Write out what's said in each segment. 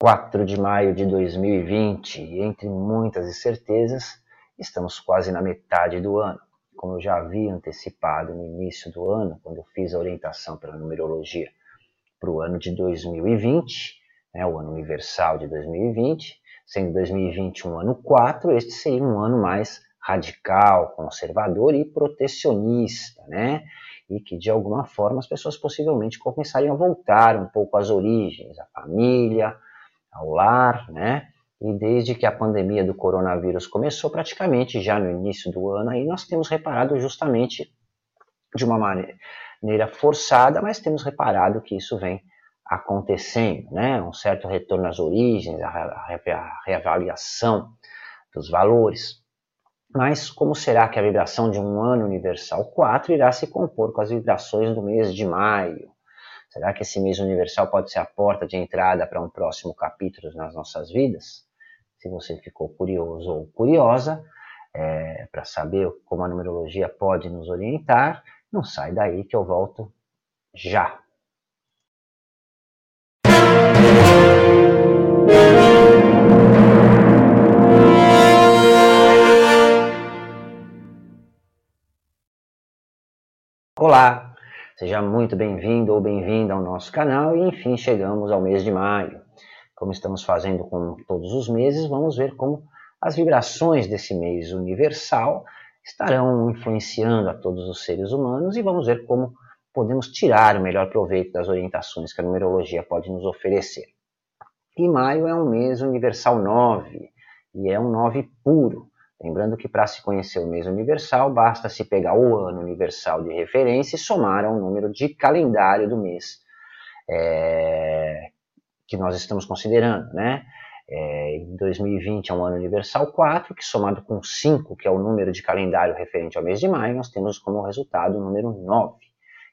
4 de maio de 2020 e entre muitas incertezas, estamos quase na metade do ano. Como eu já havia antecipado no início do ano, quando eu fiz a orientação pela numerologia para o ano de 2020, né, o ano universal de 2020, sendo 2020 um ano 4, este seria um ano mais radical, conservador e protecionista, né? E que de alguma forma as pessoas possivelmente começariam a voltar um pouco às origens, à família, ao lar, né? E desde que a pandemia do coronavírus começou, praticamente já no início do ano, aí nós temos reparado justamente de uma maneira forçada, mas temos reparado que isso vem acontecendo, né? Um certo retorno às origens, a reavaliação dos valores. Mas como será que a vibração de um ano universal 4 irá se compor com as vibrações do mês de maio? Será que esse mês universal pode ser a porta de entrada para um próximo capítulo nas nossas vidas? Se você ficou curioso ou curiosa é, para saber como a numerologia pode nos orientar, não sai daí que eu volto já. Olá, Seja muito bem-vindo ou bem-vinda ao nosso canal e enfim chegamos ao mês de maio. Como estamos fazendo com todos os meses, vamos ver como as vibrações desse mês universal estarão influenciando a todos os seres humanos e vamos ver como podemos tirar o melhor proveito das orientações que a numerologia pode nos oferecer. E maio é um mês universal 9 e é um 9 puro. Lembrando que para se conhecer o mês universal, basta se pegar o ano universal de referência e somar ao número de calendário do mês é, que nós estamos considerando, né? É, em 2020 é um ano universal 4, que somado com 5, que é o número de calendário referente ao mês de maio, nós temos como resultado o número 9.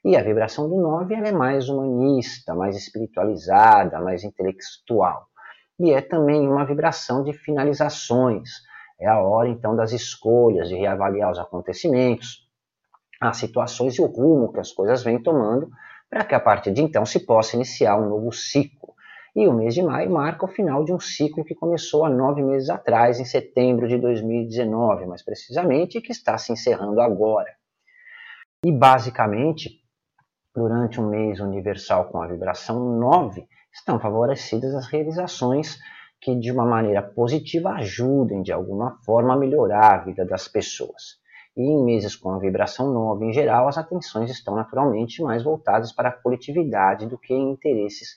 E a vibração do 9 ela é mais humanista, mais espiritualizada, mais intelectual. E é também uma vibração de finalizações, é a hora então das escolhas, de reavaliar os acontecimentos, as situações e o rumo que as coisas vêm tomando, para que a partir de então se possa iniciar um novo ciclo. E o mês de maio marca o final de um ciclo que começou há nove meses atrás, em setembro de 2019, mais precisamente, e que está se encerrando agora. E basicamente, durante um mês universal com a vibração 9, estão favorecidas as realizações que de uma maneira positiva ajudem de alguma forma a melhorar a vida das pessoas. E em meses com a vibração nova em geral, as atenções estão naturalmente mais voltadas para a coletividade do que em interesses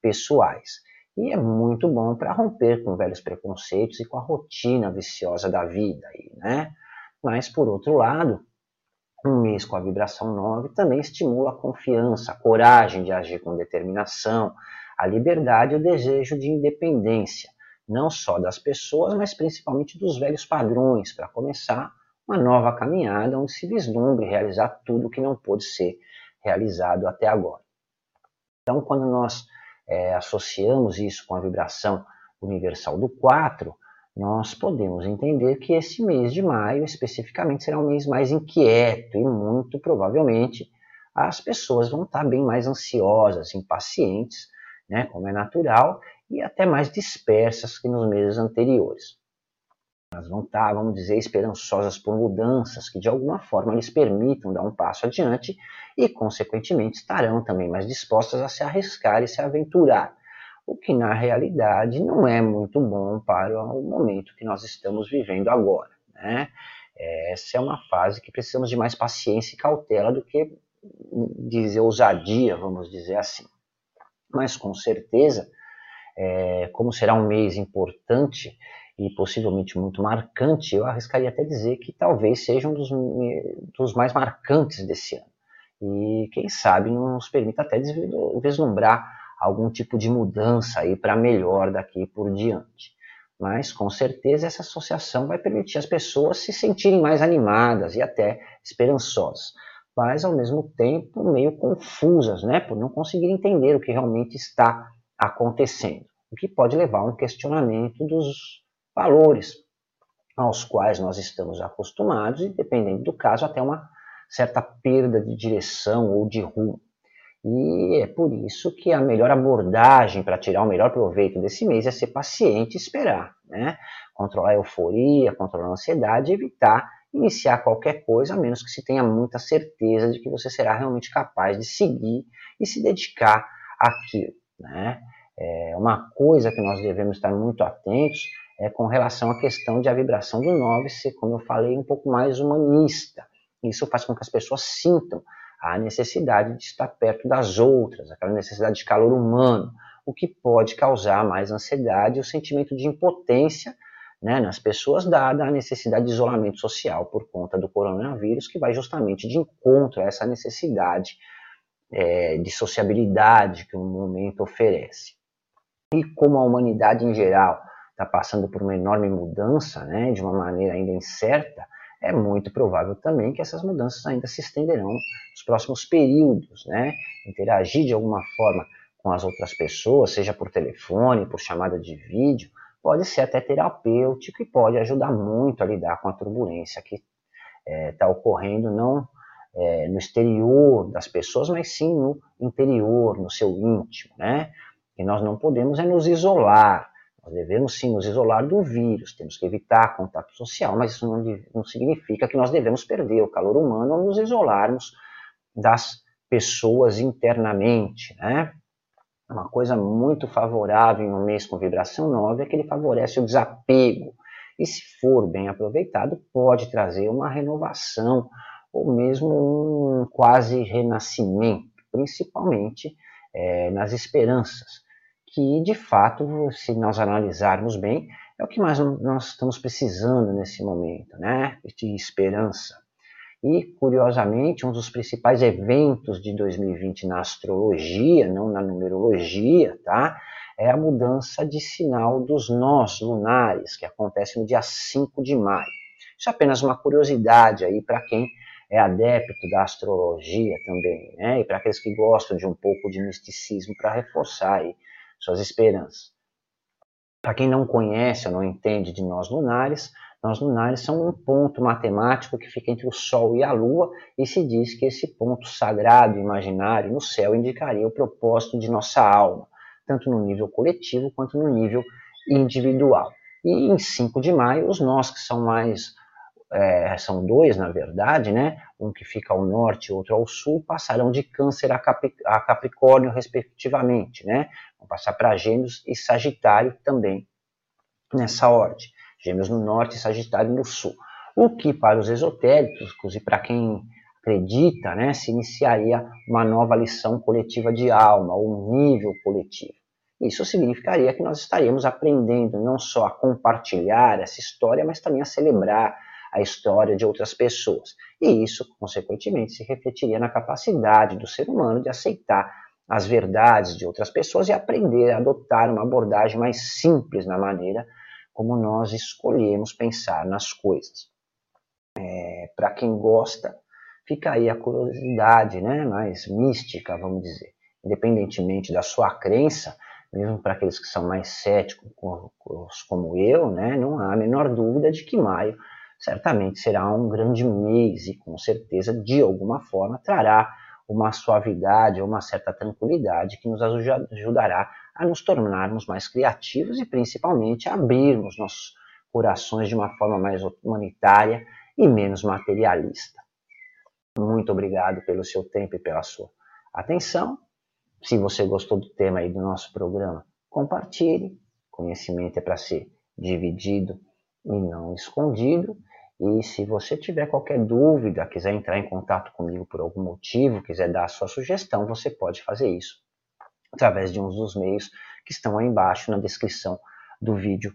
pessoais. E é muito bom para romper com velhos preconceitos e com a rotina viciosa da vida. Aí, né? Mas, por outro lado, um mês com a vibração 9 também estimula a confiança, a coragem de agir com determinação, a liberdade e o desejo de independência, não só das pessoas, mas principalmente dos velhos padrões, para começar uma nova caminhada onde se vislumbre realizar tudo que não pôde ser realizado até agora. Então, quando nós é, associamos isso com a vibração universal do 4, nós podemos entender que esse mês de maio, especificamente, será um mês mais inquieto e muito provavelmente as pessoas vão estar bem mais ansiosas, impacientes, né, como é natural, e até mais dispersas que nos meses anteriores. Elas vão estar, vamos dizer, esperançosas por mudanças que de alguma forma lhes permitam dar um passo adiante e, consequentemente, estarão também mais dispostas a se arriscar e se aventurar, o que na realidade não é muito bom para o momento que nós estamos vivendo agora. Né? Essa é uma fase que precisamos de mais paciência e cautela do que dizer ousadia, vamos dizer assim mas com certeza, é, como será um mês importante e possivelmente muito marcante, eu arriscaria até dizer que talvez seja um dos, dos mais marcantes desse ano. E quem sabe nos permita até vislumbrar algum tipo de mudança aí para melhor daqui por diante. Mas com certeza essa associação vai permitir as pessoas se sentirem mais animadas e até esperançosas mas ao mesmo tempo meio confusas, né, por não conseguir entender o que realmente está acontecendo, o que pode levar a um questionamento dos valores aos quais nós estamos acostumados e, dependendo do caso, até uma certa perda de direção ou de rumo. E é por isso que a melhor abordagem para tirar o melhor proveito desse mês é ser paciente e esperar, né? Controlar a euforia, controlar a ansiedade evitar iniciar qualquer coisa, a menos que se tenha muita certeza de que você será realmente capaz de seguir e se dedicar àquilo, né? É uma coisa que nós devemos estar muito atentos é com relação à questão de a vibração do 9 ser, como eu falei, um pouco mais humanista. Isso faz com que as pessoas sintam a necessidade de estar perto das outras, aquela necessidade de calor humano, o que pode causar mais ansiedade e o sentimento de impotência né, nas pessoas, dada a necessidade de isolamento social por conta do coronavírus, que vai justamente de encontro a essa necessidade é, de sociabilidade que o momento oferece. E como a humanidade em geral está passando por uma enorme mudança, né, de uma maneira ainda incerta, é muito provável também que essas mudanças ainda se estenderão nos próximos períodos, né? Interagir de alguma forma com as outras pessoas, seja por telefone, por chamada de vídeo, pode ser até terapêutico e pode ajudar muito a lidar com a turbulência que está é, tá ocorrendo não é, no exterior das pessoas, mas sim no interior, no seu íntimo, né? E nós não podemos é nos isolar, nós devemos sim nos isolar do vírus, temos que evitar contato social, mas isso não, não significa que nós devemos perder o calor humano ou nos isolarmos das pessoas internamente, né? Uma coisa muito favorável em um mês com vibração 9 é que ele favorece o desapego. E se for bem aproveitado, pode trazer uma renovação ou mesmo um quase renascimento, principalmente é, nas esperanças que de fato, se nós analisarmos bem, é o que mais nós estamos precisando nesse momento, né? De esperança. E, curiosamente, um dos principais eventos de 2020 na astrologia, não na numerologia, tá? É a mudança de sinal dos nós lunares, que acontece no dia 5 de maio. Isso é apenas uma curiosidade aí para quem é adepto da astrologia também, né? E para aqueles que gostam de um pouco de misticismo para reforçar aí suas esperanças. Para quem não conhece ou não entende de nós lunares, nós lunares são um ponto matemático que fica entre o Sol e a Lua, e se diz que esse ponto sagrado imaginário no céu indicaria o propósito de nossa alma, tanto no nível coletivo quanto no nível individual. E em 5 de maio, os nós que são mais é, são dois, na verdade, né? um que fica ao norte e outro ao sul, passarão de câncer a, a Capricórnio, respectivamente. Né? Vão passar para Gêmeos e Sagitário também, nessa ordem. Gêmeos no norte e Sagitário no sul. O que, para os esotéricos e para quem acredita, né, se iniciaria uma nova lição coletiva de alma, um nível coletivo. Isso significaria que nós estaríamos aprendendo não só a compartilhar essa história, mas também a celebrar a história de outras pessoas. E isso, consequentemente, se refletiria na capacidade do ser humano de aceitar as verdades de outras pessoas e aprender a adotar uma abordagem mais simples na maneira como nós escolhemos pensar nas coisas. É, Para quem gosta, fica aí a curiosidade né, mais mística, vamos dizer. Independentemente da sua crença, mesmo para aqueles que são mais céticos como eu, né, não há a menor dúvida de que maio certamente será um grande mês e com certeza, de alguma forma, trará uma suavidade uma certa tranquilidade que nos ajudará a nos tornarmos mais criativos e principalmente a abrirmos nossos corações de uma forma mais humanitária e menos materialista. Muito obrigado pelo seu tempo e pela sua atenção. Se você gostou do tema aí do nosso programa, compartilhe. Conhecimento é para ser dividido e não escondido. E se você tiver qualquer dúvida, quiser entrar em contato comigo por algum motivo, quiser dar a sua sugestão, você pode fazer isso através de um dos meios que estão aí embaixo na descrição do vídeo,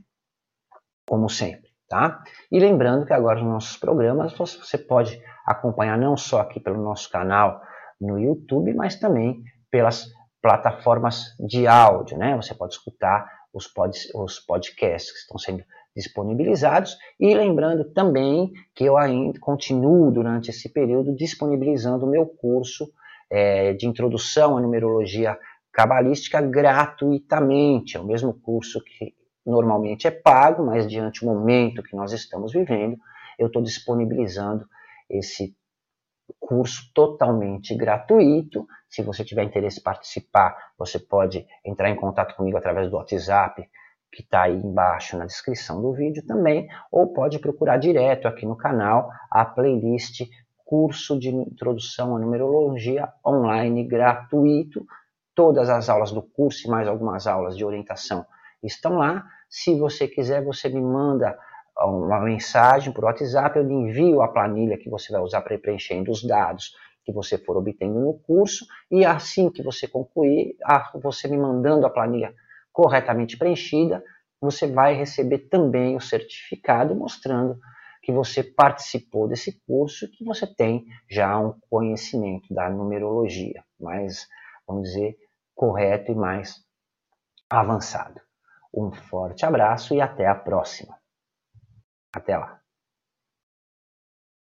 como sempre, tá? E lembrando que agora nos nossos programas você pode acompanhar não só aqui pelo nosso canal no YouTube, mas também pelas plataformas de áudio, né? Você pode escutar os, pod, os podcasts que estão sendo disponibilizados e lembrando também que eu ainda continuo durante esse período disponibilizando o meu curso é, de introdução à numerologia cabalística gratuitamente. É o mesmo curso que normalmente é pago, mas diante do momento que nós estamos vivendo, eu estou disponibilizando esse curso totalmente gratuito. Se você tiver interesse em participar, você pode entrar em contato comigo através do WhatsApp, que está aí embaixo na descrição do vídeo também, ou pode procurar direto aqui no canal a playlist Curso de Introdução à Numerologia Online gratuito. Todas as aulas do curso e mais algumas aulas de orientação estão lá. Se você quiser, você me manda uma mensagem por WhatsApp, eu lhe envio a planilha que você vai usar para preenchendo os dados que você for obtendo no curso, e assim que você concluir, você me mandando a planilha corretamente preenchida, você vai receber também o certificado mostrando que você participou desse curso e que você tem já um conhecimento da numerologia mais, vamos dizer, correto e mais avançado. Um forte abraço e até a próxima. Até lá.